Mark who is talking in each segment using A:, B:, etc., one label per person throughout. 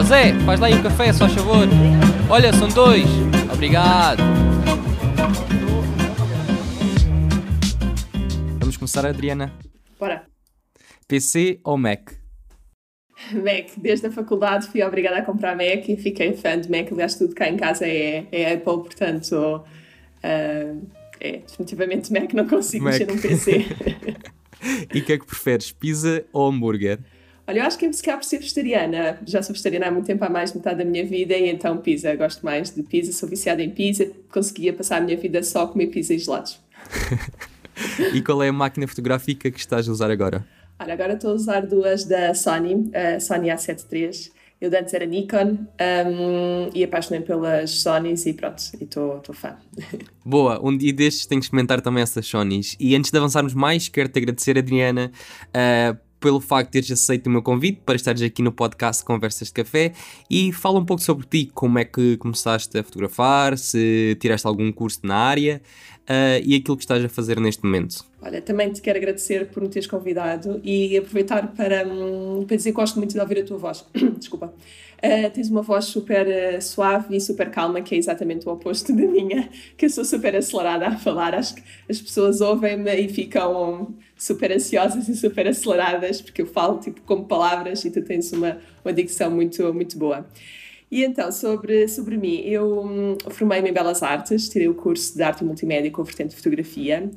A: Ó Zé, faz lá aí um café, só favor. Olha, são dois. Obrigado. Vamos começar, Adriana.
B: Bora.
A: PC ou Mac?
B: Mac, desde a faculdade fui obrigada a comprar Mac e fiquei fã de Mac. Aliás, tudo cá em casa é, é Apple, portanto, uh, é definitivamente Mac, não consigo Mac. mexer num PC.
A: e o que é que preferes, pizza ou hambúrguer?
B: Olha, eu acho que é buscar por ser vegetariana. Já sou vegetariana há muito tempo, há mais de metade da minha vida, e então pizza. Gosto mais de pizza, sou viciada em pizza. Conseguia passar a minha vida só a comer pizza e gelados.
A: e qual é a máquina fotográfica que estás a usar agora?
B: Olha, agora estou a usar duas da Sony, a Sony A7 III. Eu antes era Nikon um, e apaixonei pelas Sonys e pronto, e estou fã.
A: Boa, um dia destes tenho que experimentar também essas Sonys. E antes de avançarmos mais, quero-te agradecer, Adriana, uh, pelo facto de teres aceito o meu convite para estares aqui no podcast Conversas de Café e fala um pouco sobre ti, como é que começaste a fotografar, se tiraste algum curso na área uh, e aquilo que estás a fazer neste momento.
B: Olha, também te quero agradecer por me teres convidado e aproveitar para, um, para dizer que gosto muito de ouvir a tua voz. Desculpa. Uh, tens uma voz super uh, suave e super calma, que é exatamente o oposto da minha, que eu sou super acelerada a falar. Acho que as pessoas ouvem-me e ficam super ansiosas e super aceleradas, porque eu falo tipo como palavras e tu tens uma, uma dicção muito, muito boa. E então, sobre, sobre mim, eu hum, formei-me em Belas Artes, tirei o curso de Arte Multimédia com vertente de Fotografia.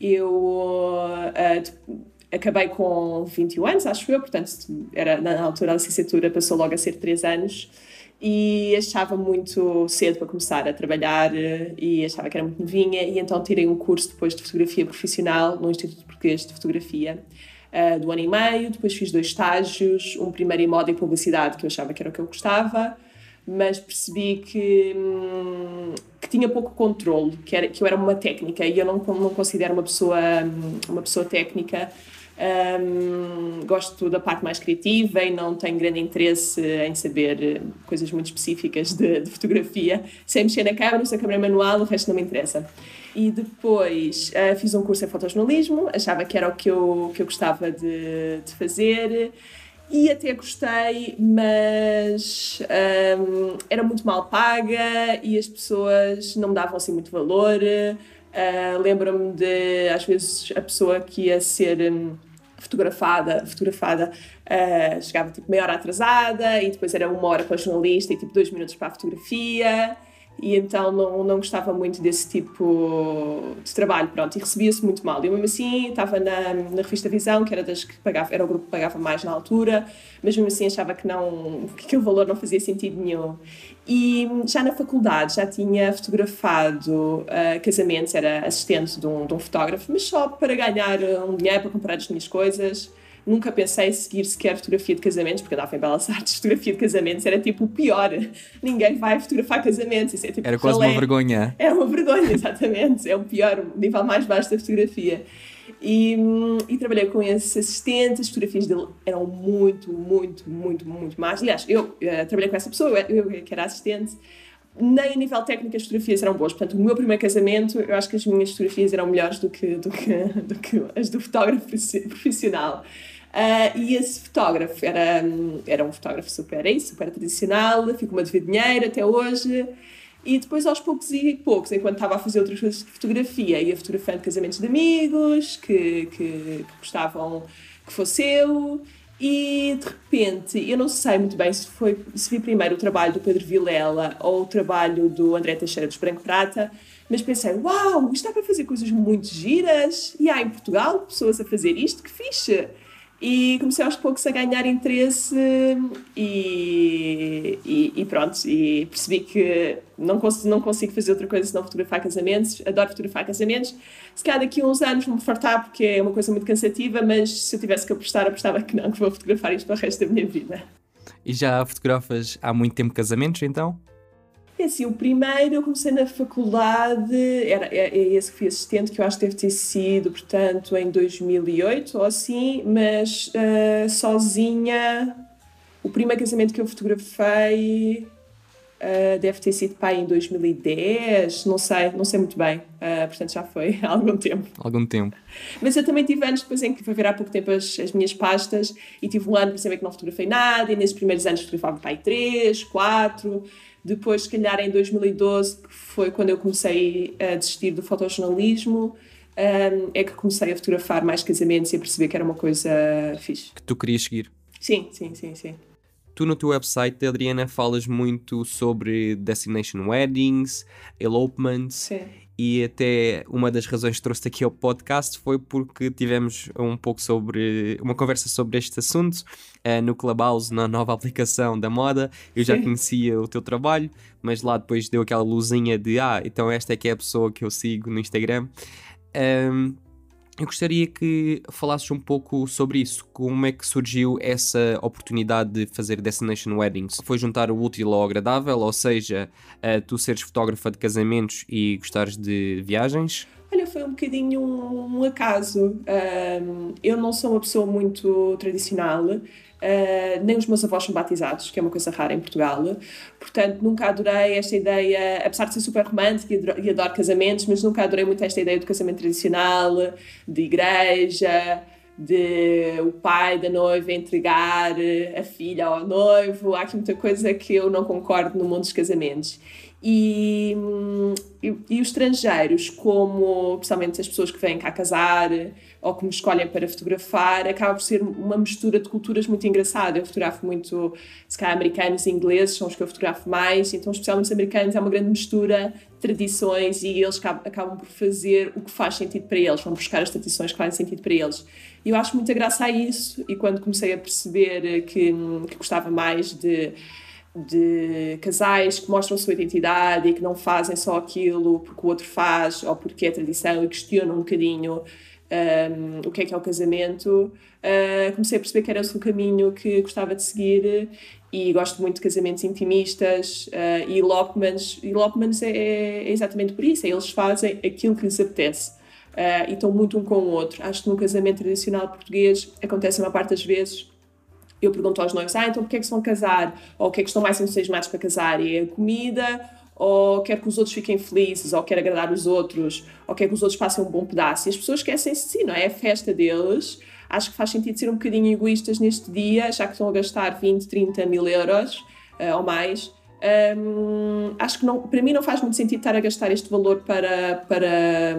B: Eu uh, acabei com 21 anos, acho eu, portanto, era, na altura a licenciatura passou logo a ser 3 anos e achava muito cedo para começar a trabalhar e achava que era muito novinha e então tirei um curso depois de fotografia profissional no Instituto Português de Fotografia uh, do ano e meio, depois fiz dois estágios, um primeiro em moda e publicidade que eu achava que era o que eu gostava mas percebi que, hum, que tinha pouco controle, que, era, que eu era uma técnica e eu não, não considero uma pessoa, hum, uma pessoa técnica. Um, gosto da parte mais criativa e não tenho grande interesse em saber hum, coisas muito específicas de, de fotografia. Sem mexer na câmera, se a câmera manual, o resto não me interessa. E depois uh, fiz um curso em fotojornalismo, achava que era o que eu, que eu gostava de, de fazer e até gostei, mas um, era muito mal paga e as pessoas não me davam assim muito valor. Uh, Lembro-me de, às vezes, a pessoa que ia ser um, fotografada, fotografada uh, chegava tipo meia hora atrasada e depois era uma hora para o jornalista e tipo dois minutos para a fotografia e então não, não gostava muito desse tipo de trabalho, pronto, e recebia-se muito mal. Eu mesmo assim estava na, na revista Visão, que era das que pagava, era o grupo que pagava mais na altura, mas mesmo assim achava que não, que aquele valor não fazia sentido nenhum. E já na faculdade já tinha fotografado uh, casamentos, era assistente de um, de um fotógrafo, mas só para ganhar um dinheiro para comprar as minhas coisas nunca pensei em seguir sequer fotografia de casamentos, porque andava em Belas Artes, fotografia de casamentos era tipo o pior. Ninguém vai fotografar casamentos. Isso é tipo
A: era quase uma vergonha.
B: É uma vergonha, exatamente. é o pior, o nível mais baixo da fotografia. E, e, trabalhei com esses assistentes, as fotografias dele eram muito, muito, muito, muito mais. Aliás, eu uh, trabalhei com essa pessoa, eu, eu que era assistente, nem a nível técnico as fotografias eram boas. Portanto, o meu primeiro casamento, eu acho que as minhas fotografias eram melhores do que, do que, do que as do fotógrafo profissional. Uh, e esse fotógrafo era, era um fotógrafo super, é super tradicional, ficou-me a dever dinheiro até hoje. E depois, aos poucos e poucos, enquanto estava a fazer outras coisas de fotografia, ia fotografando casamentos de amigos que, que, que gostavam que fosse eu. E de repente, eu não sei muito bem se foi se vi primeiro o trabalho do Pedro Vilela ou o trabalho do André Teixeira dos Branco Prata, mas pensei, uau, isto dá para fazer coisas muito giras, e há em Portugal pessoas a fazer isto, que fixe! E comecei aos poucos a ganhar interesse e, e, e, pronto, e percebi que não consigo, não consigo fazer outra coisa senão fotografar casamentos, adoro fotografar casamentos, se calhar daqui a uns anos me fartar porque é uma coisa muito cansativa, mas se eu tivesse que apostar, apostava que não, que vou fotografar isto para o resto da minha vida.
A: E já fotografas há muito tempo casamentos então?
B: É assim, o primeiro eu comecei na faculdade, era, é, é esse que fui assistente, que eu acho que deve ter sido, portanto, em 2008 ou assim, mas uh, sozinha. O primeiro casamento que eu fotografei Uh, deve ter sido pai em 2010, não sei, não sei muito bem. Uh, portanto, já foi há algum tempo.
A: Algum tempo.
B: Mas eu também tive anos depois em que fui ver há pouco tempo as, as minhas pastas e tive um ano, por exemplo, que não fotografei nada, e nesses primeiros anos fotografava pai 3, 4. Depois, se calhar, em 2012, que foi quando eu comecei a desistir do fotojornalismo, um, é que comecei a fotografar mais casamentos e a perceber que era uma coisa fixe.
A: Que tu querias seguir?
B: Sim, sim, sim, sim.
A: Tu no teu website, Adriana, falas muito sobre destination weddings, elopements
B: Sim.
A: E até uma das razões que trouxe aqui ao podcast foi porque tivemos um pouco sobre uma conversa sobre este assunto uh, no Clubhouse, na nova aplicação da moda. Eu já conhecia o teu trabalho, mas lá depois deu aquela luzinha de ah, então esta é que é a pessoa que eu sigo no Instagram. Um, eu gostaria que falasses um pouco sobre isso. Como é que surgiu essa oportunidade de fazer Destination Weddings? Foi juntar o útil ao agradável, ou seja, tu seres fotógrafa de casamentos e gostares de viagens?
B: Olha, foi um bocadinho um, um acaso. Um, eu não sou uma pessoa muito tradicional. Uh, nem os meus avós são batizados, que é uma coisa rara em Portugal. Portanto, nunca adorei esta ideia, apesar de ser super romântica e adoro, e adoro casamentos, mas nunca adorei muito esta ideia do casamento tradicional, de igreja, de o pai da noiva entregar a filha ao noivo. Há aqui muita coisa que eu não concordo no mundo dos casamentos. E, e, os estrangeiros, como principalmente as pessoas que vêm cá casar ou que me escolhem para fotografar, acaba por ser uma mistura de culturas muito engraçada. Eu fotografo muito, se calhar, americanos e ingleses, são os que eu fotografo mais, então, especialmente os americanos, é uma grande mistura de tradições e eles acabam, acabam por fazer o que faz sentido para eles, vão buscar as tradições que fazem sentido para eles. E eu acho muita graça a isso, e quando comecei a perceber que, que gostava mais de de casais que mostram a sua identidade e que não fazem só aquilo porque o outro faz ou porque é tradição e questionam um bocadinho um, o que é que é o casamento, uh, comecei a perceber que era o caminho que gostava de seguir e gosto muito de casamentos intimistas uh, e elopements. Elopements é, é, exatamente por isso, é eles fazem aquilo que lhes apetece. Uh, e estão muito um com o outro. Acho que no casamento tradicional português acontece a maior parte das vezes eu pergunto aos noivos, ah, então porquê é que se vão casar? Ou o que é que estão mais entusiasmados para casar? É a comida, ou quer que os outros fiquem felizes, ou quer agradar os outros, ou quer que os outros passem um bom pedaço. E as pessoas esquecem-se de si, não é? É a festa deles. Acho que faz sentido ser um bocadinho egoístas neste dia, já que estão a gastar 20, 30 mil euros uh, ou mais um, acho que não, para mim não faz muito sentido estar a gastar este valor para, para,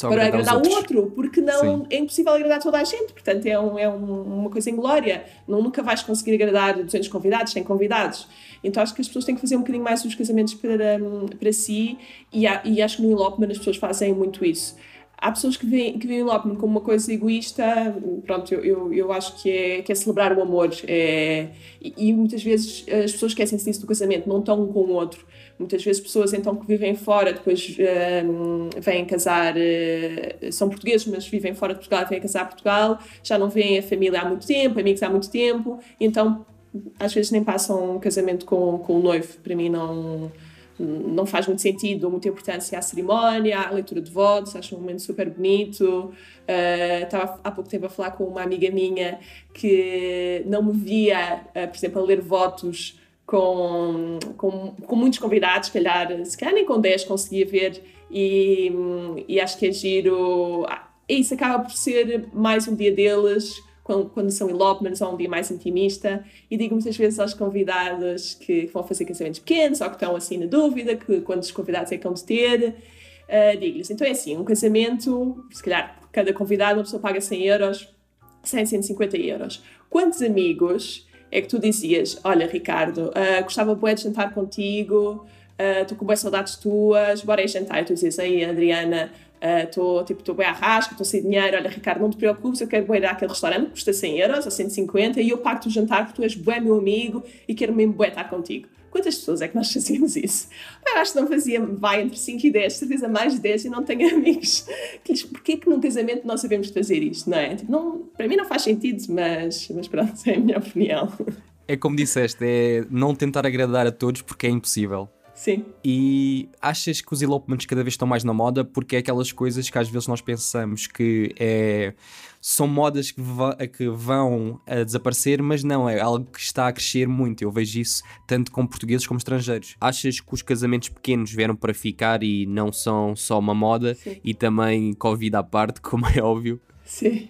B: para agradar o outro, porque não Sim. é impossível agradar toda a gente, portanto é, um, é um, uma coisa inglória. Não, nunca vais conseguir agradar 200 convidados, 100 convidados. Então acho que as pessoas têm que fazer um bocadinho mais os casamentos para, para si e, e acho que no Elopement as pessoas fazem muito isso há pessoas que veem, que veem o Lopman como uma coisa egoísta, pronto, eu, eu, eu acho que é, que é celebrar o amor. É, e, e, muitas vezes as pessoas esquecem-se disso do casamento, não estão um com o outro. Muitas vezes pessoas então que vivem fora, depois um, vêm casar, uh, são portugueses, mas vivem fora de Portugal, vêm casar a Portugal, já não veem a família há muito tempo, amigos há muito tempo, então às vezes nem passam um casamento com, com o noivo. Para mim não não faz muito sentido, dou muita importância à cerimónia, à leitura de votos, acho um momento super bonito. Uh, estava há pouco tempo a falar com uma amiga minha que não me via, uh, por exemplo, a ler votos com, com, com muitos convidados, calhar, se calhar nem com 10 conseguia ver, e, e acho que é giro. Ah, isso acaba por ser mais um dia deles quando, quando são elopements ou um dia mais intimista, e digo muitas vezes aos convidados que vão fazer casamentos pequenos ou que estão assim na dúvida, que quantos convidados é que vão ter, uh, digo-lhes, então é assim, um casamento, se calhar cada convidado uma pessoa paga 100 euros, 100, 150 euros. Quantos amigos é que tu dizias, olha Ricardo, uh, gostava bué de jantar contigo, estou uh, com boas saudades tuas, bora ir jantar. E tu dizes, aí Adriana, estou uh, tipo, bem à rasca, estou sem dinheiro, olha Ricardo, não te preocupes, eu quero ir àquele restaurante que custa 100 euros ou 150 e eu pago-te o jantar porque tu és bué meu amigo e quero mesmo bué estar contigo. Quantas pessoas é que nós fazíamos isso? Eu acho que não fazia, vai entre 5 e 10, certeza mais de 10 e não tenho amigos. Porquê que num casamento não sabemos fazer isto, não é? Tipo, não, para mim não faz sentido, mas, mas pronto, é a minha opinião.
A: É como disseste, é não tentar agradar a todos porque é impossível.
B: Sim.
A: E achas que os elopements cada vez estão mais na moda porque é aquelas coisas que às vezes nós pensamos que é, são modas que, que vão a desaparecer, mas não, é algo que está a crescer muito. Eu vejo isso tanto com portugueses como estrangeiros. Achas que os casamentos pequenos vieram para ficar e não são só uma moda
B: Sim.
A: e também Covid à parte, como é óbvio?
B: Sim.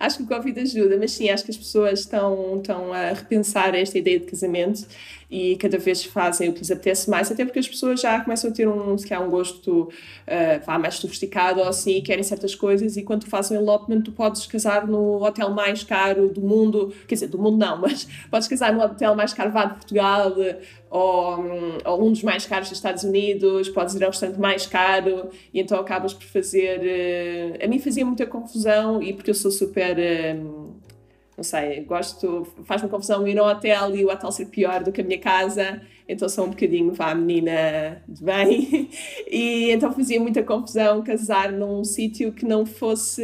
B: Acho que o Covid ajuda, mas sim, acho que as pessoas estão, estão a repensar esta ideia de casamento e cada vez fazem o que lhes apetece mais, até porque as pessoas já começam a ter um, se calhar, um gosto uh, mais sofisticado ou assim, querem certas coisas e quando tu fazes um elopement tu podes casar no hotel mais caro do mundo, quer dizer, do mundo não, mas podes casar no hotel mais caro vá de Portugal ou, ou um dos mais caros dos Estados Unidos, podes ir ao restaurante mais caro e então acabas por fazer... Uh, a mim fazia muita confusão e porque eu sou super... Uh, não sei, gosto, faz-me confusão ir ao hotel e o hotel ser pior do que a minha casa, então sou um bocadinho, vá, menina de bem, e então fazia muita confusão casar num sítio que não fosse,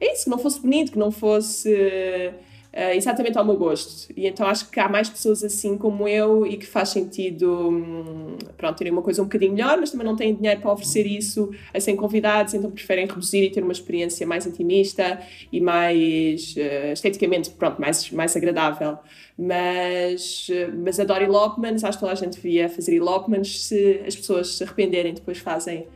B: é isso, que não fosse bonito, que não fosse uh, exatamente ao meu gosto. E então acho que há mais pessoas assim como eu e que faz sentido, hum, pronto, terem uma coisa um bocadinho melhor, mas também não têm dinheiro para oferecer isso a 100 convidados, então preferem reduzir e ter uma experiência mais intimista e mais uh, esteticamente, pronto, mais, mais agradável. Mas, mas adoro elopements, acho que toda a gente devia fazer elopements. Se as pessoas se arrependerem, depois fazem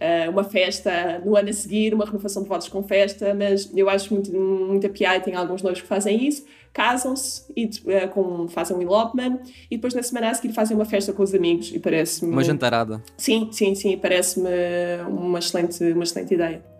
B: uh, uma festa no ano a seguir, uma renovação de votos com festa, mas eu acho muito, muita piada, tem alguns noivos que fazem isso, casam-se e uh, com, fazem um elopement e depois na semana a seguir fazem uma festa com os amigos e parece-me...
A: Uma jantarada.
B: Sim, sim, sim, parece-me uma excelente, uma excelente ideia.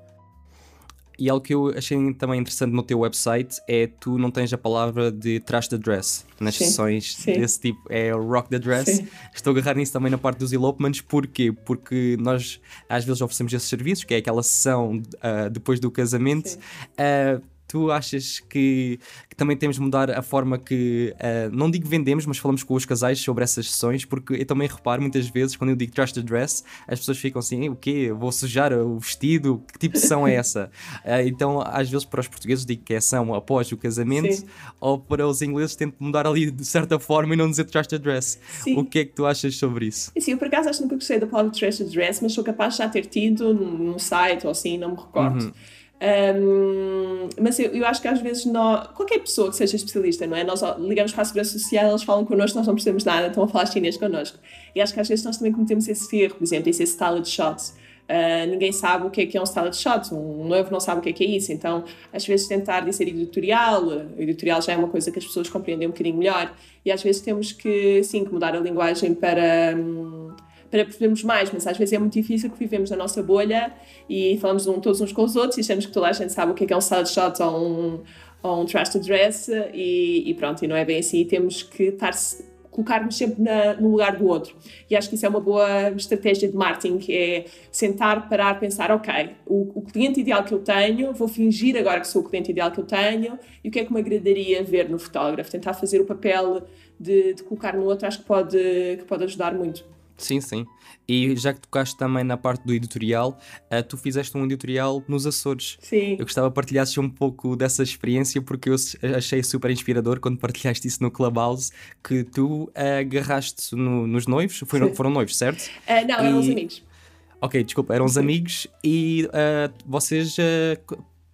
A: E algo que eu achei também interessante no teu website é tu não tens a palavra de trash the dress nas sim, sessões sim. desse tipo, é rock the dress. Sim. Estou a agarrar nisso também na parte dos elopements, porquê? Porque nós às vezes oferecemos esses serviços, que é aquela sessão uh, depois do casamento. Uh, tu achas que, que, também temos de mudar a forma que, uh, não digo vendemos, mas falamos com os casais sobre essas sessões, porque eu também reparo muitas vezes, quando eu digo trust the dress, as pessoas ficam assim, o quê? Vou sujar o vestido? Que tipo de sessão é essa? Uh, então, às vezes para os portugueses digo que é ação após o casamento, Sim. ou para os ingleses tento mudar ali de certa forma e não dizer trust the dress. Sim. O que é que tu achas sobre isso?
B: Sim, eu por acaso acho que nunca gostei da palavra trust the dress, mas sou capaz de já ter tido num site ou assim, não me recordo. Uhum. Um, mas eu, eu, acho que às vezes nós, qualquer pessoa que seja especialista, não é? Nós ligamos para a Segurança Social, eles falam connosco, nós não percebemos nada, estão a falar chinês connosco. E acho que às vezes nós também cometemos esse erro, por exemplo, esse de shots. Uh, ninguém sabe o que é, que é um style de shots, um noivo não sabe o que é, que é isso, então às vezes tentar dizer editorial, editorial já é uma coisa que as pessoas compreendem um bocadinho melhor, e às vezes temos que, sim, que mudar a linguagem para. Um, para percebermos mais, mas às vezes é muito difícil que vivemos na nossa bolha e falamos um, todos uns com os outros e achamos que toda a gente sabe o que é, que é um salad shot ou um, ou um trash to dress e, e, pronto, e não é bem assim, temos que estar colocar-nos sempre na, no lugar do outro. E acho que isso é uma boa estratégia de marketing, que é sentar, parar, pensar, ok, o, o, cliente ideal que eu tenho, vou fingir agora que sou o cliente ideal que eu tenho, e o que é que me agradaria ver no fotógrafo? Tentar fazer o papel de, de colocar no outro, acho que pode, que pode ajudar muito.
A: Sim, sim. E já que tocaste também na parte do editorial, uh, tu fizeste um editorial nos Açores.
B: Sim.
A: Eu gostava de partilhasses um pouco dessa experiência porque eu achei super inspirador quando partilhaste isso no Clubhouse, que tu uh, agarraste no, nos noivos, foram, foram noivos, certo?
B: Uh, não, eram os amigos.
A: Ok, desculpa, eram os amigos e vocês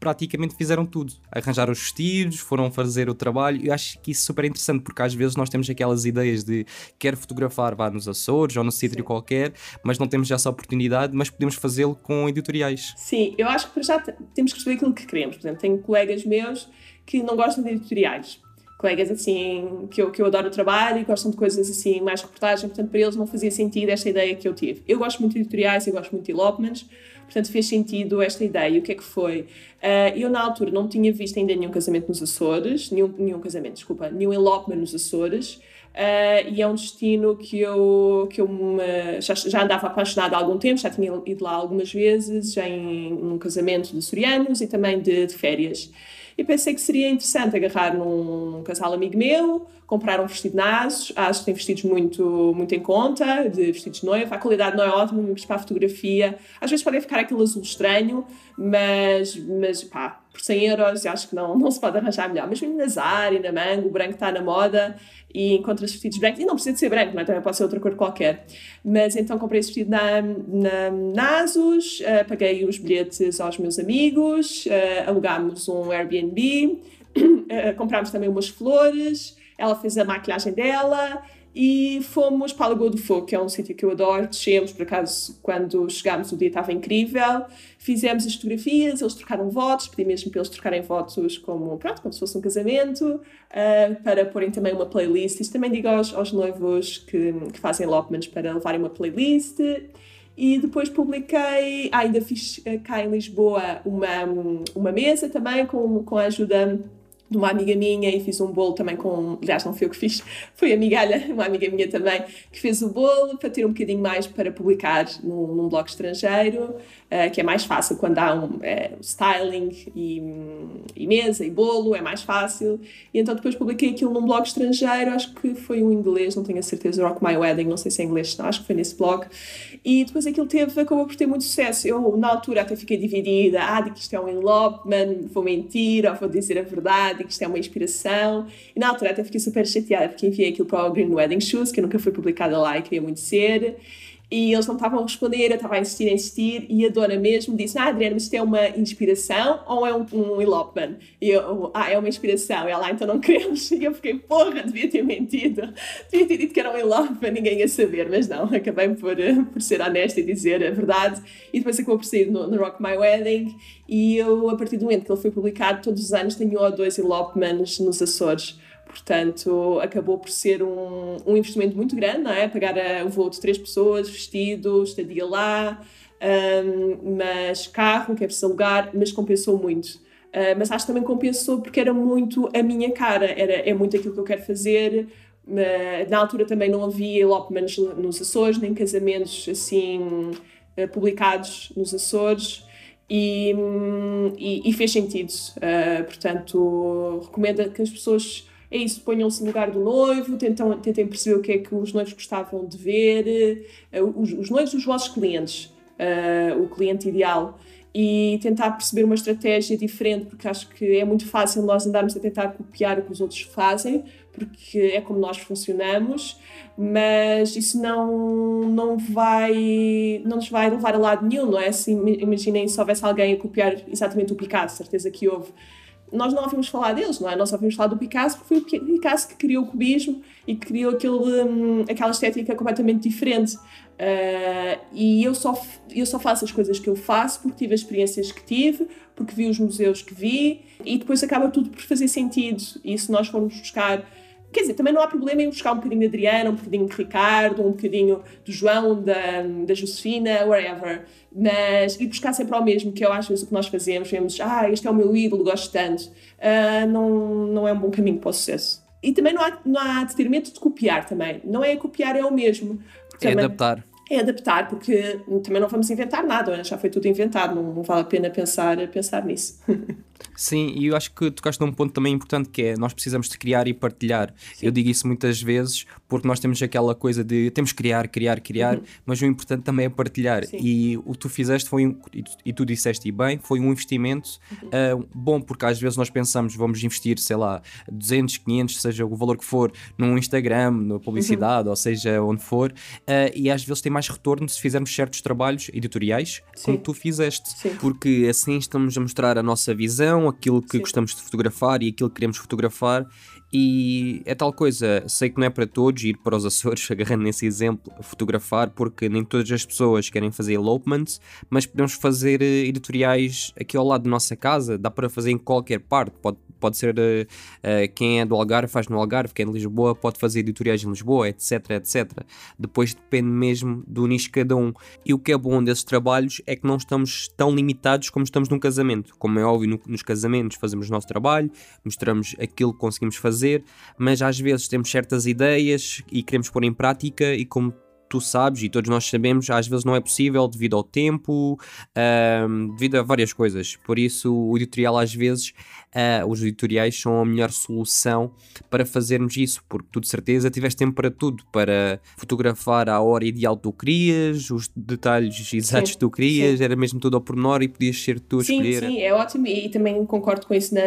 A: praticamente fizeram tudo. Arranjaram os vestidos, foram fazer o trabalho. Eu acho que isso é super interessante, porque às vezes nós temos aquelas ideias de quero fotografar vá nos Açores ou no sítio qualquer, mas não temos já essa oportunidade, mas podemos fazê-lo com editoriais.
B: Sim, eu acho que para já temos que perceber aquilo que queremos. Por exemplo, tenho colegas meus que não gostam de editoriais colegas assim que eu, que eu adoro o trabalho e gostam de coisas assim mais reportagem, portanto para eles não fazia sentido esta ideia que eu tive. Eu gosto muito de editoriais, eu gosto muito de elopements, portanto fez sentido esta ideia. E o que é que foi? Uh, eu na altura não tinha visto ainda nenhum casamento nos Açores, nenhum, nenhum casamento, desculpa, nenhum elopement nos Açores. Uh, e é um destino que eu, que eu me, já, já andava apaixonada há algum tempo, já tinha ido lá algumas vezes, já em um casamento de açorianos e também de, de férias e pensei que seria interessante agarrar num casal amigo meu, comprar um vestido na ASUS. A ASUS tem vestidos muito, muito em conta, de vestidos de noiva. A qualidade não é ótima, mas para a fotografia, às vezes pode ficar aquele azul estranho, mas, mas pá, por 100 euros, acho que não, não se pode arranjar melhor. Mas mesmo na Zara e na Mango, o branco está na moda e encontras vestidos brancos, e não precisa de ser branco, é? também pode ser outra cor qualquer. Mas então comprei esse vestido na, na Nasus, uh, paguei os bilhetes aos meus amigos, uh, alugámos um Airbnb, uh, comprámos também umas flores, ela fez a maquilhagem dela e fomos para a Lagoa do Fogo, que é um sítio que eu adoro. Descemos, por acaso, quando chegámos, o dia estava incrível. Fizemos as fotografias, eles trocaram votos, pedi mesmo para eles trocarem votos como, pronto, como se fosse um casamento, uh, para porem também uma playlist. Isto também digo aos, aos noivos que, que fazem elopements para levarem uma playlist. E depois publiquei, ah, ainda fiz uh, cá em Lisboa uma, uma mesa também com, com a ajuda de uma amiga minha e fiz um bolo também com. Aliás, não fui eu que fiz, foi a migalha, uma amiga minha também, que fez o bolo para ter um bocadinho mais para publicar num, num blog estrangeiro, uh, que é mais fácil quando há um uh, styling e, e, mesa e bolo, é mais fácil. E então depois publiquei aquilo num blog estrangeiro, acho que foi um inglês, não tenho a certeza, Rock My Wedding, não sei se é inglês, não, acho que foi nesse blog. E depois aquilo teve, acabou por ter muito sucesso. Eu, na altura, até fiquei dividida: ah, de que isto é um elopement, vou mentir ou vou dizer a verdade que isto é uma inspiração. E na altura até fiquei super chateada porque enviei aquilo para o Green Wedding Shoes, que nunca foi publicada lá e queria muito ser e eles não estavam a responder, eu estava a insistir, a insistir, e a dona mesmo disse: Ah, Adriana, mas isto é uma inspiração ou é um, um elopement? E eu, ah, é uma inspiração. E ela, ah, então não queremos. E eu fiquei, porra, devia ter mentido, devia ter dito que era um elopement, ninguém ia saber, mas não, acabei por, por ser honesta e dizer a verdade. E depois acabou por sair no, no Rock My Wedding, e eu, a partir do momento que ele foi publicado, todos os anos tenho um ou dois elopements nos Açores. Portanto, acabou por ser um, um investimento muito grande, não é? Pagar a, o voo de três pessoas, vestido, estadia lá, um, mas carro, que é preciso alugar, mas compensou muito. Uh, mas acho que também compensou porque era muito a minha cara, era, é muito aquilo que eu quero fazer. Uh, na altura também não havia elopements nos Açores, nem casamentos assim uh, publicados nos Açores. E, e, e fez sentido. Uh, portanto, recomendo que as pessoas é isso, ponham-se no lugar do noivo, tentam, tentem perceber o que é que os noivos gostavam de ver, uh, os, os, noivos, os vossos clientes, uh, o cliente ideal, e tentar perceber uma estratégia diferente, porque acho que é muito fácil nós andarmos a tentar copiar o que os outros fazem, porque é como nós funcionamos, mas isso não, não vai não nos vai levar a lado nenhum, não é? Assim, imaginem se houvesse alguém a copiar exatamente o Picasso, certeza que houve nós não ouvimos falar deles, não é? Nós ouvimos falar do Picasso porque foi o Picasso que criou o cubismo e que criou aquele, um, aquela estética completamente diferente. Uh, e eu só, eu só faço as coisas que eu faço porque tive as experiências que tive, porque vi os museus que vi e depois acaba tudo por fazer sentido. E se nós formos buscar Quer dizer, também não há problema em buscar um bocadinho de Adriana, um bocadinho de Ricardo, um bocadinho do João, da, da Josefina, wherever. Mas ir buscar sempre ao mesmo, que eu às vezes o que nós fazemos, vemos, ah, este é o meu ídolo, gosto tanto, uh, não, não é um bom caminho para o sucesso. E também não há, não há de ter medo de copiar também. Não é copiar, é o mesmo.
A: É adaptar.
B: É adaptar, porque também não vamos inventar nada, já foi tudo inventado, não, não vale a pena pensar, pensar nisso.
A: Sim, e eu acho que tocaste num ponto também importante que é nós precisamos de criar e partilhar. Sim. Eu digo isso muitas vezes porque nós temos aquela coisa de temos que criar, criar, criar, uhum. mas o importante também é partilhar. Sim. E o que tu fizeste foi um, e, tu, e tu disseste e bem, foi um investimento uhum. uh, bom, porque às vezes nós pensamos vamos investir, sei lá, 200, 500, seja o valor que for, num Instagram, na publicidade, uhum. ou seja, onde for, uh, e às vezes tem mais retorno se fizermos certos trabalhos editoriais Sim. como tu fizeste, porque assim estamos a mostrar a nossa visão aquilo que Sim. gostamos de fotografar e aquilo que queremos fotografar. E é tal coisa, sei que não é para todos ir para os Açores, agarrando nesse exemplo, fotografar, porque nem todas as pessoas querem fazer elopements, mas podemos fazer eh, editoriais aqui ao lado da nossa casa, dá para fazer em qualquer parte, pode pode ser uh, quem é do Algarve faz no Algarve, quem é de Lisboa pode fazer editoriais em Lisboa, etc, etc. Depois depende mesmo do nicho de cada um. E o que é bom desses trabalhos é que não estamos tão limitados como estamos num casamento. Como é óbvio, no, nos casamentos fazemos o nosso trabalho, mostramos aquilo que conseguimos fazer, mas às vezes temos certas ideias e queremos pôr em prática e como tu sabes e todos nós sabemos, às vezes não é possível devido ao tempo, devido a várias coisas. Por isso, o editorial às vezes uh, os editoriais são a melhor solução para fazermos isso, porque tu de certeza tiveste tempo para tudo, para fotografar a hora ideal que tu querias, os detalhes exatos que tu querias, sim. era mesmo tudo ao pormenor e podias ser tu a
B: sim,
A: escolher.
B: Sim, é ótimo e, também concordo com isso na,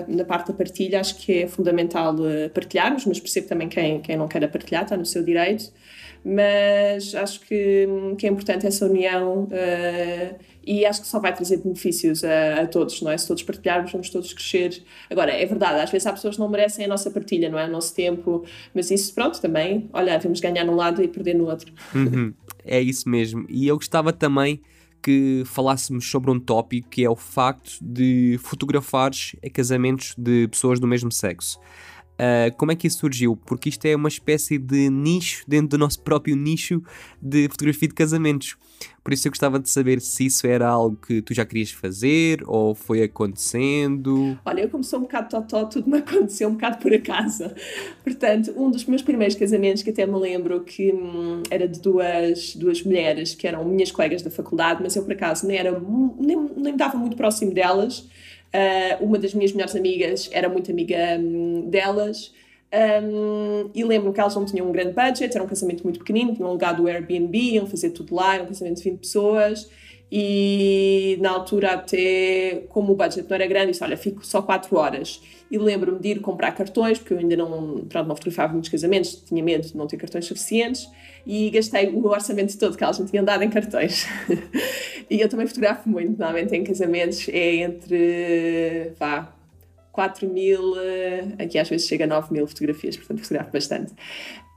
B: na, na, parte da partilha, acho que é fundamental uh, partilharmos, mas percebo também quem, quem não quer partilhar, está no seu direito mas acho que, que é importante essa união uh, e acho que só vai trazer benefícios a, a, todos, não é? Se todos partilharmos, vamos todos crescer. Agora, é verdade, às vezes há pessoas que não merecem a nossa partilha, não é? O nosso tempo, mas isso, pronto, também, olha, vamos ganhar num lado e perder no outro.
A: Uhum, é isso mesmo. E eu gostava também que falássemos sobre um tópico que é o facto de fotografares casamentos de pessoas do mesmo sexo. Uh, como é que isso surgiu? Porque isto é uma espécie de nicho dentro do nosso próprio nicho de fotografia de casamentos. Por isso eu gostava de saber se isso era algo que tu já querias fazer ou foi acontecendo.
B: Olha, eu como sou um bocado totó, tudo me aconteceu um bocado por acaso. Portanto, um dos meus primeiros casamentos, que até me lembro que hum, era de duas, duas mulheres que eram minhas colegas da faculdade, mas eu por acaso nem, era, nem, nem me dava muito próximo delas uma das minhas melhores amigas era muito amiga um, delas. Um, e lembro que elas não tinham um grande budget, era um casamento muito pequenino, tinham alugado o Airbnb, iam fazer tudo lá, era um casamento de 20 pessoas. E na altura, até como o budget não era grande, disse: Olha, fico só 4 horas. E lembro-me de ir comprar cartões, porque eu ainda não, pronto, não fotografava muitos casamentos, tinha medo de não ter cartões suficientes e gastei o orçamento todo que elas me tinham dado em cartões. e eu também fotografo muito, normalmente em casamentos é entre, vá, 4 mil, eh, aqui às vezes chega a 9 mil fotografias, portanto fotografo bastante.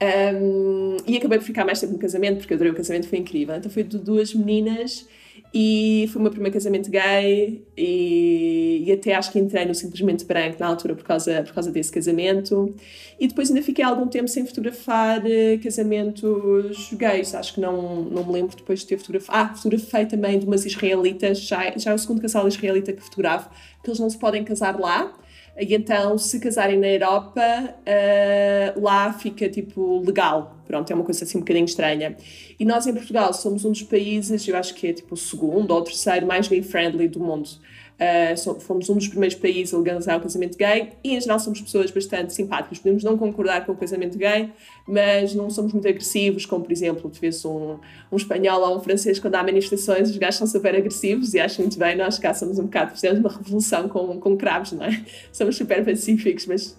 B: Um, e acabei por ficar mais tempo no casamento, porque eu adorei o casamento, foi incrível. Então foi de duas meninas e foi o meu primeiro casamento gay e, e, até acho que entrei no Simplesmente Branco na altura por causa, por causa desse casamento. E depois ainda fiquei algum tempo sem fotografar uh, casamentos gays. Acho que não, não me lembro depois de ter fotografado. Ah, fotografei também de umas israelitas, já, já é o segundo casal israelita que fotografo, que eles não se podem casar lá. E então, se casarem na Europa, uh, lá fica tipo legal. Pronto, é uma coisa assim um bocadinho estranha. E nós em Portugal somos um dos países, eu acho que é tipo o segundo ou o terceiro mais gay-friendly do mundo. Uh, fomos um dos primeiros países a legalizar o casamento gay e, em geral, somos pessoas bastante simpáticas. Podemos não concordar com o casamento gay, mas não somos muito agressivos, como, por exemplo, tu vês um, um espanhol ou um francês, quando há manifestações, os gajos são super agressivos e acho muito bem. Nós cá somos um bocado, fizemos uma revolução com, com cravos, não é? Somos super pacíficos, mas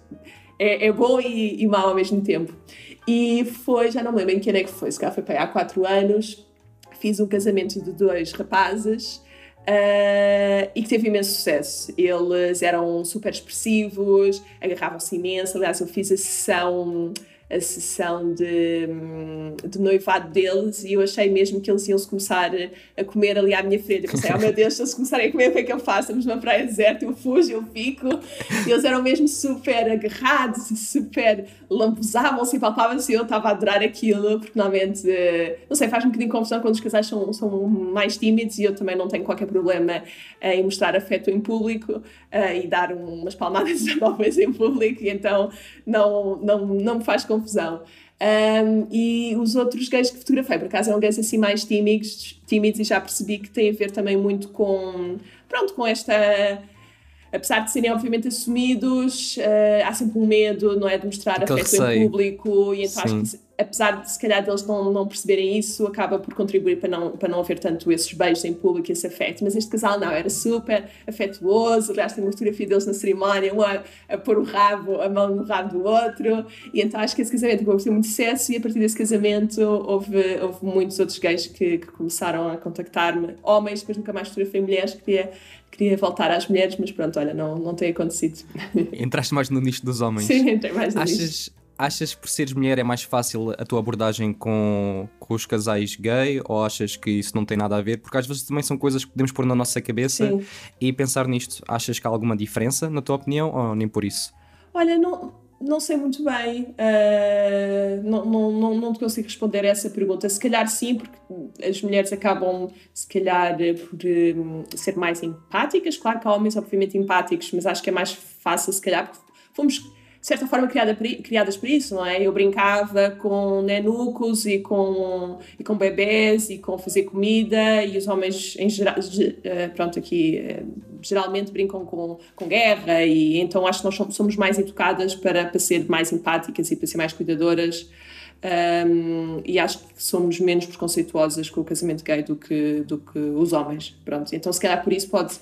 B: é, é bom e, e mau ao mesmo tempo. E foi, já não me lembro em que ano é que foi, se calhar foi para há quatro anos, fiz um casamento de dois rapazes Uh, e que teve imenso sucesso. Eles eram super expressivos, agarravam-se imenso. Aliás, eu fiz a sessão a sessão de, de noivado deles e eu achei mesmo que eles iam se começar a comer ali à minha frente. Eu pensei, oh meu Deus, se eles começarem a comer, o que é que eu faço? Estamos numa praia deserta, eu fujo, eu fico. E eles eram mesmo super agarrados super lambuzavam-se e palpavam-se eu estava a adorar aquilo, porque normalmente, não sei, faz um bocadinho de confusão quando os casais são, são mais tímidos e eu também não tenho qualquer problema em mostrar afeto em público uh, e dar umas palmadas talvez em público então não, não, não me faz confusão confusão. Um, e os outros gays que fotografei, por acaso, eram gays assim mais tímidos, tímidos e já percebi que tem a ver também muito com, pronto, com esta apesar de serem obviamente assumidos, uh, há sempre um medo, não é, de mostrar Aquele afeto em público e então Sim. acho que apesar de se calhar deles não, não perceberem isso, acaba por contribuir para não, para não haver tanto esses beijos em público e esse afeto. Mas este casal não, era super afetuoso, aliás tem uma fotografia deles na cerimónia, um a, a pôr o rabo, a mão no rabo do outro, e então acho que esse casamento acabou por ter muito sucesso e a partir desse casamento houve, houve muitos outros gays que, que começaram a contactar-me, homens, depois nunca mais fotografei mulheres, queria queria voltar às mulheres, mas pronto, olha, não, não tem acontecido.
A: Entraste mais no nicho dos homens.
B: Sim, entrei mais no
A: Achas,
B: nicho.
A: Achas que por seres mulher é mais fácil a tua abordagem com, com os casais gay ou achas que isso não tem nada a ver? Porque às vezes também são coisas que podemos pôr na nossa cabeça Sim. e pensar nisto. Achas que há alguma diferença, na tua opinião, ou nem por isso?
B: Olha, não, não sei muito bem. Uh, não, não, não, não te consigo responder essa pergunta. Se calhar sim, porque as mulheres acabam, se calhar, por um, ser mais empáticas. Claro que há homens, obviamente, empáticos, mas acho que é mais fácil, se calhar, porque fomos de certa forma criada criadas para isso, não é? Eu brincava com nenucos e com, e com bebés e com fazer comida e os homens em geral, eh, pronto, aqui eh, geralmente brincam com, com guerra e então acho que nós somos mais educadas para, para ser mais empáticas e para ser mais cuidadoras um, e acho que somos menos preconceituosas com o casamento gay do que, do que os homens, pronto. Então se calhar por isso pode,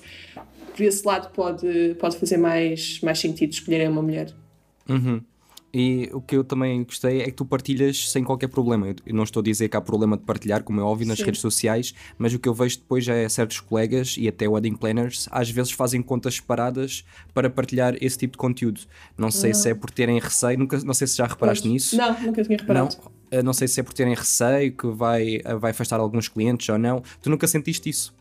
B: por esse lado pode, pode fazer mais, mais sentido escolherem uma mulher.
A: Uhum. E o que eu também gostei é que tu partilhas sem qualquer problema. Eu não estou a dizer que há problema de partilhar, como é óbvio, nas Sim. redes sociais, mas o que eu vejo depois é certos colegas e até wedding planners às vezes fazem contas separadas para partilhar esse tipo de conteúdo. Não sei se é por terem receio, nunca, não sei se já reparaste pois. nisso.
B: Não, nunca tinha reparado.
A: Não, não sei se é por terem receio que vai, vai afastar alguns clientes ou não. Tu nunca sentiste isso?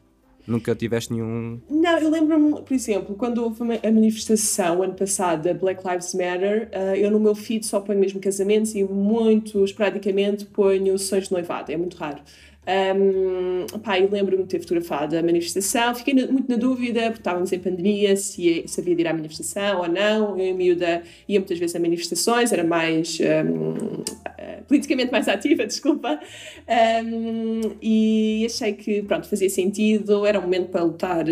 A: Nunca tiveste nenhum.
B: Não, eu lembro-me, por exemplo, quando houve a manifestação ano passado da Black Lives Matter, uh, eu no meu feed só ponho mesmo casamentos e muito esporadicamente ponho sessões de noivado, é muito raro. Um, pá, eu lembro-me de ter fotografado a manifestação, fiquei na, muito na dúvida, porque estávamos em pandemia, se, havia de ir à manifestação ou não. Eu e a miúda ia muitas vezes a manifestações, era mais um, uh, politicamente mais ativa, desculpa, um, e achei que pronto, fazia sentido, era um momento para lutar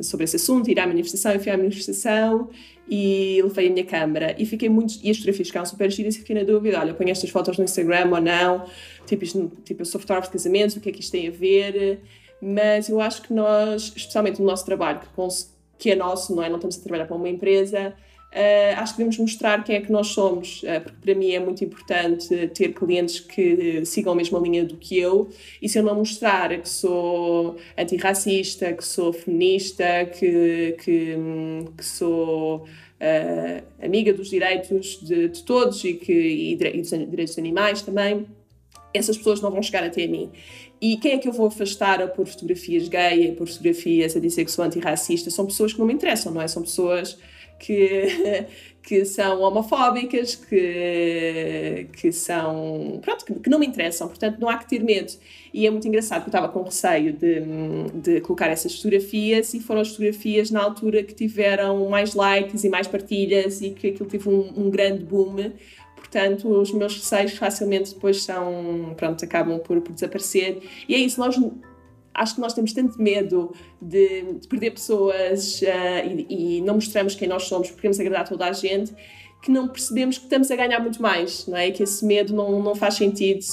B: sobre esse assunto, ir à manifestação, eu fui à manifestação e levei a minha câmera e fiquei muito. E as fotografias ficaram super giras e fiquei na dúvida: olha, ponho estas fotos no Instagram ou não? Tipo, isto, tipo, sou fotógrafo de casamentos, o que é que isto tem a ver? Mas eu acho que nós, especialmente no nosso trabalho, que, é nosso, não é? Não estamos a trabalhar para uma empresa. Uh, acho que devemos mostrar quem é que nós somos, uh, porque para mim é muito importante ter clientes que sigam a mesma linha do que eu. E se eu não mostrar que sou antirracista, que sou feminista, que, que, que sou uh, amiga dos direitos de, de todos e, que, e, dos direitos dos animais também, essas pessoas não vão chegar até mim. E quem é que eu vou afastar por fotografias gay, por fotografias a dizer que sou antirracista? São pessoas que não me interessam, não é? São pessoas que, que são homofóbicas, que, que são. pronto, que, que, não me interessam, portanto não há que ter medo. E é muito engraçado que eu estava com receio de, de colocar essas fotografias e foram as fotografias na altura que tiveram mais likes e mais partilhas e que aquilo teve um, um grande boom. Portanto, os meus receios facilmente depois são, pronto, acabam por, por desaparecer. E é isso, nós acho que nós temos tanto medo de, de perder pessoas uh, e, e, não mostramos quem nós somos porque queremos agradar toda a gente que não percebemos que estamos a ganhar muito mais, não é? Que esse medo não, não faz sentido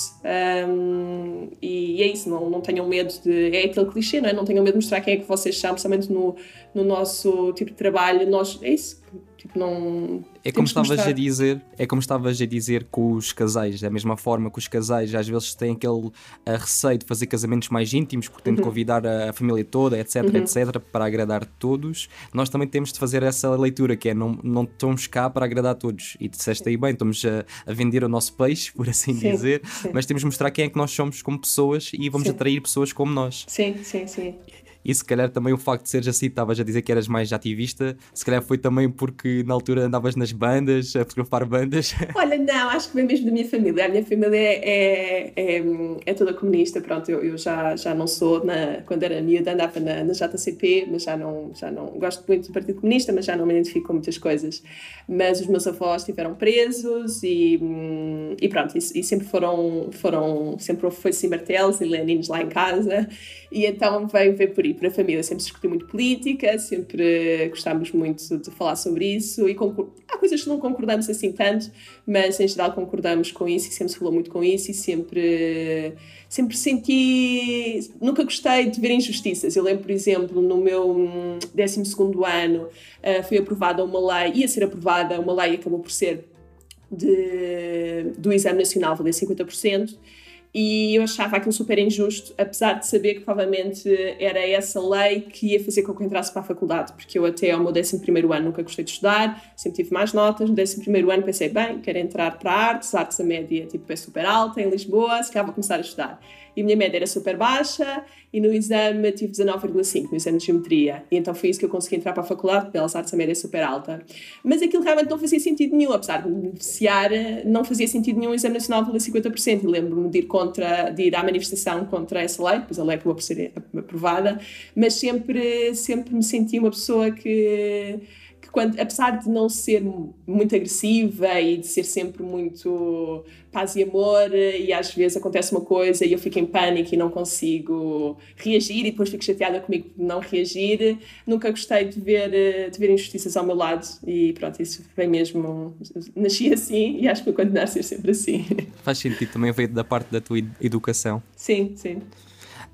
B: um, e, e, é isso, não, não tenham medo de... É aquele clichê, não é? Não tenham medo de mostrar quem é que vocês são, principalmente no, no nosso tipo de trabalho, nós... É isso, tipo, não
A: é como estavas a dizer, é como estavas a dizer com os casais, da mesma forma que os casais às vezes têm aquele receio de fazer casamentos mais íntimos, porque têm de uhum. convidar a, família toda, etc, uhum. etc, para agradar todos. Nós também temos de fazer essa leitura, que é não, não estamos cá para agradar todos. E disseste aí bem, estamos a, a vender o nosso peixe, por assim sim, dizer, sim. mas temos de mostrar quem é que nós somos como pessoas e vamos sim. atrair pessoas como nós.
B: Sim, sim, sim.
A: E se calhar também o facto de seres assim, estavas a dizer que eras mais ativista, se calhar foi também porque na altura andavas nas bandas, a fotografar bandas.
B: Olha, não, acho que vem mesmo da minha família. A minha família é, é, é, é toda comunista, pronto, eu, eu já, já não sou, na, quando era miúda andava na, na JCP, mas já não, já não gosto muito do Partido Comunista, mas já não me identifico com muitas coisas. Mas os meus avós estiveram presos e, e pronto, e, e sempre foram, foram sempre foi sim martelos e leninos lá em casa, e então veio, veio por para a família sempre discutiu muito política, sempre gostámos muito de falar sobre isso e há coisas que não concordamos assim tanto, mas em geral concordamos com isso e sempre se falou muito com isso e sempre sempre senti nunca gostei de ver injustiças. Eu lembro, por exemplo, no meu 12 segundo ano uh, foi aprovada uma lei, ia ser aprovada uma lei e acabou por ser de, do Exame Nacional valer 50%, e eu achava aquilo super injusto, apesar de saber que provavelmente era essa lei que ia fazer com que eu entrasse para a faculdade, porque eu até ao meu 11 ano nunca gostei de estudar, sempre tive mais notas, no 11 ano pensei, bem, quero entrar para artes, artes a média tipo, é super alta em Lisboa, se calhar vou começar a estudar. E a minha média era super baixa e no exame tive 19,5 no exame de geometria. E então foi isso que eu consegui entrar para a faculdade pelas artes a média super alta. Mas aquilo realmente não fazia sentido nenhum apesar de beneficiar não fazia sentido nenhum o exame nacional valer 50% e lembro-me de ir contra de ir à manifestação contra essa lei pois a lei acabou por ser aprovada. Mas sempre sempre me senti uma pessoa que que quando, apesar de não ser muito agressiva e de ser sempre muito paz e amor, e às vezes acontece uma coisa e eu fico em pânico e não consigo reagir e depois fico chateada comigo por não reagir, nunca gostei de ver, de ver injustiças ao meu lado e pronto, isso foi mesmo. Nasci assim e acho que vou continuar a ser sempre assim.
A: Faz sentido, também veio da parte da tua educação.
B: Sim, sim.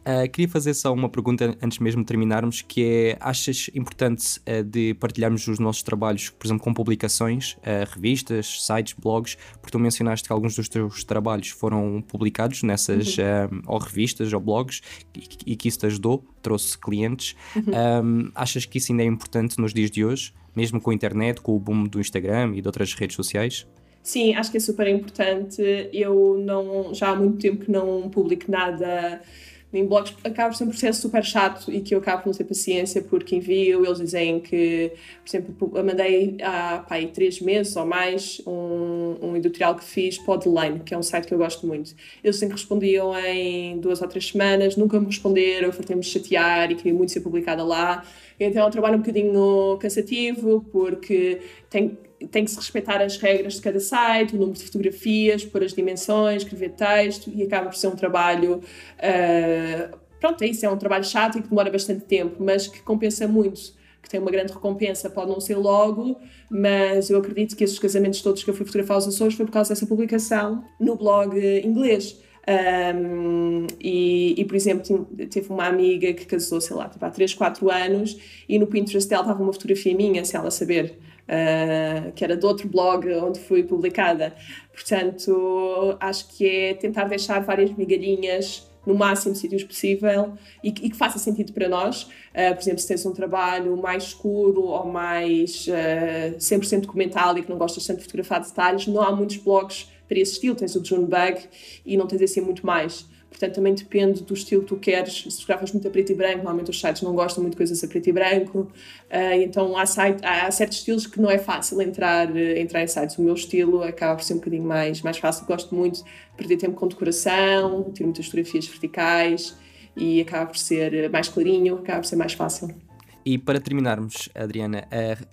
A: Uh, queria fazer só uma pergunta antes mesmo de terminarmos, que é, achas importante uh, de partilharmos os nossos trabalhos, por exemplo, com publicações, uh, revistas, sites, blogs, porque tu mencionaste que alguns dos teus trabalhos foram publicados nessas uhum. ou revistas ou blogs e, e, que isso te ajudou, trouxe clientes. Uhum. Um, achas que isso ainda é importante nos dias de hoje, mesmo com a internet, com o boom do Instagram e de outras redes sociais?
B: Sim, acho que é super importante. Eu não, já há muito tempo que não publico nada em blogs acaba por ser um processo super chato e que eu acabo por não ter paciência porque envio, eles dizem que, por exemplo, eu mandei há pá, três meses ou mais um, um editorial que fiz para o The Line, que é um site que eu gosto muito. Eles sempre respondiam em duas ou três semanas, nunca me responderam, fartei-me chatear e queria muito ser publicada lá. Então é um trabalho um bocadinho cansativo porque tem tem que se respeitar as regras de cada site, o número de fotografias, pôr as dimensões, escrever texto e acaba por ser um trabalho. Uh, pronto, é isso, é um trabalho chato e que demora bastante tempo, mas que compensa muito, que tem uma grande recompensa. Pode não ser logo, mas eu acredito que esses casamentos todos que eu fui fotografar aos Açores foi por causa dessa publicação no blog inglês. Um, e, e, por exemplo, teve uma amiga que casou, sei lá, tipo, há 3, 4 anos e no Pinterest dela estava uma fotografia minha, sem ela saber uh, que era de outro blog onde fui publicada. Portanto, acho que é tentar deixar várias migalhinhas no máximo de sítios possível e, e, que faça sentido para nós. Uh, por exemplo, se tens um trabalho mais escuro ou mais uh, 100% documental e que não gostas tanto de fotografar detalhes, não há muitos blogs para esse estilo. Tens o Junebug e não tens assim muito mais. Portanto, também depende do estilo que tu queres. Se fotografas muito a preto e branco, normalmente os sites não gostam muito de coisas a preto e branco. Uh, então, há, site, há, certos estilos que não é fácil entrar, eh, entrar em sites. O meu estilo acaba por ser um bocadinho mais, mais fácil. Gosto muito de perder tempo com decoração, tiro muitas fotografias verticais e acaba por ser mais clarinho, acaba por ser mais fácil.
A: E para terminarmos, Adriana, uh,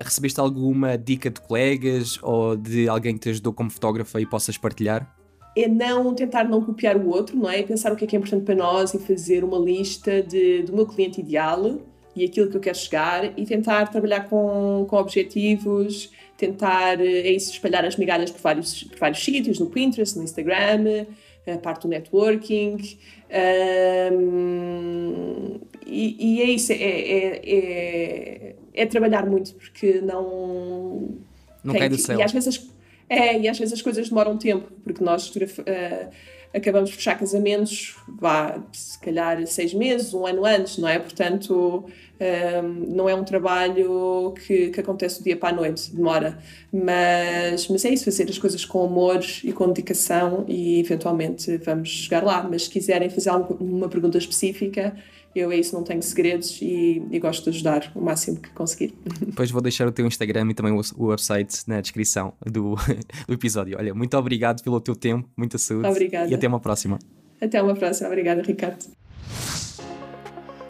A: recebeste alguma dica de colegas ou de alguém que te ajudou como fotógrafa e possas partilhar?
B: É não tentar não copiar o outro, não é? Pensar o que é que é importante para nós e fazer uma lista de, do meu cliente ideal e aquilo que eu quero chegar e tentar trabalhar com, com objetivos, tentar é isso, espalhar as migalhas por vários, por vários sítios, no Pinterest, no Instagram, a parte do networking. Um, e, e, é isso, é, é, é, é, trabalhar muito, porque não.
A: Não cai do céu.
B: E às vezes é, e às vezes as coisas demoram tempo, porque nós uh, acabamos de fechar casamentos, vá, se calhar seis meses, um ano antes, não é? Portanto, um, não é um trabalho que, que acontece do dia para a noite, demora. Mas, mas é isso, fazer as coisas com amor e com dedicação e eventualmente vamos chegar lá. Mas se quiserem fazer alguma pergunta específica, eu é isso, não tenho segredos e, e, gosto de ajudar o máximo que conseguir.
A: Depois vou deixar o teu Instagram e também o, o website na descrição do, do episódio. Olha, muito obrigado pelo teu tempo, muita saúde.
B: Obrigada.
A: E até uma próxima.
B: Até uma próxima. Obrigada, Ricardo.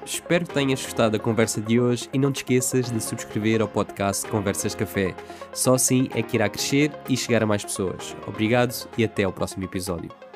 A: Espero que tenhas gostado da conversa de hoje e não te esqueças de subscrever ao podcast Conversas Café. Só assim é que irá crescer e chegar a mais pessoas. Obrigado e até ao próximo episódio.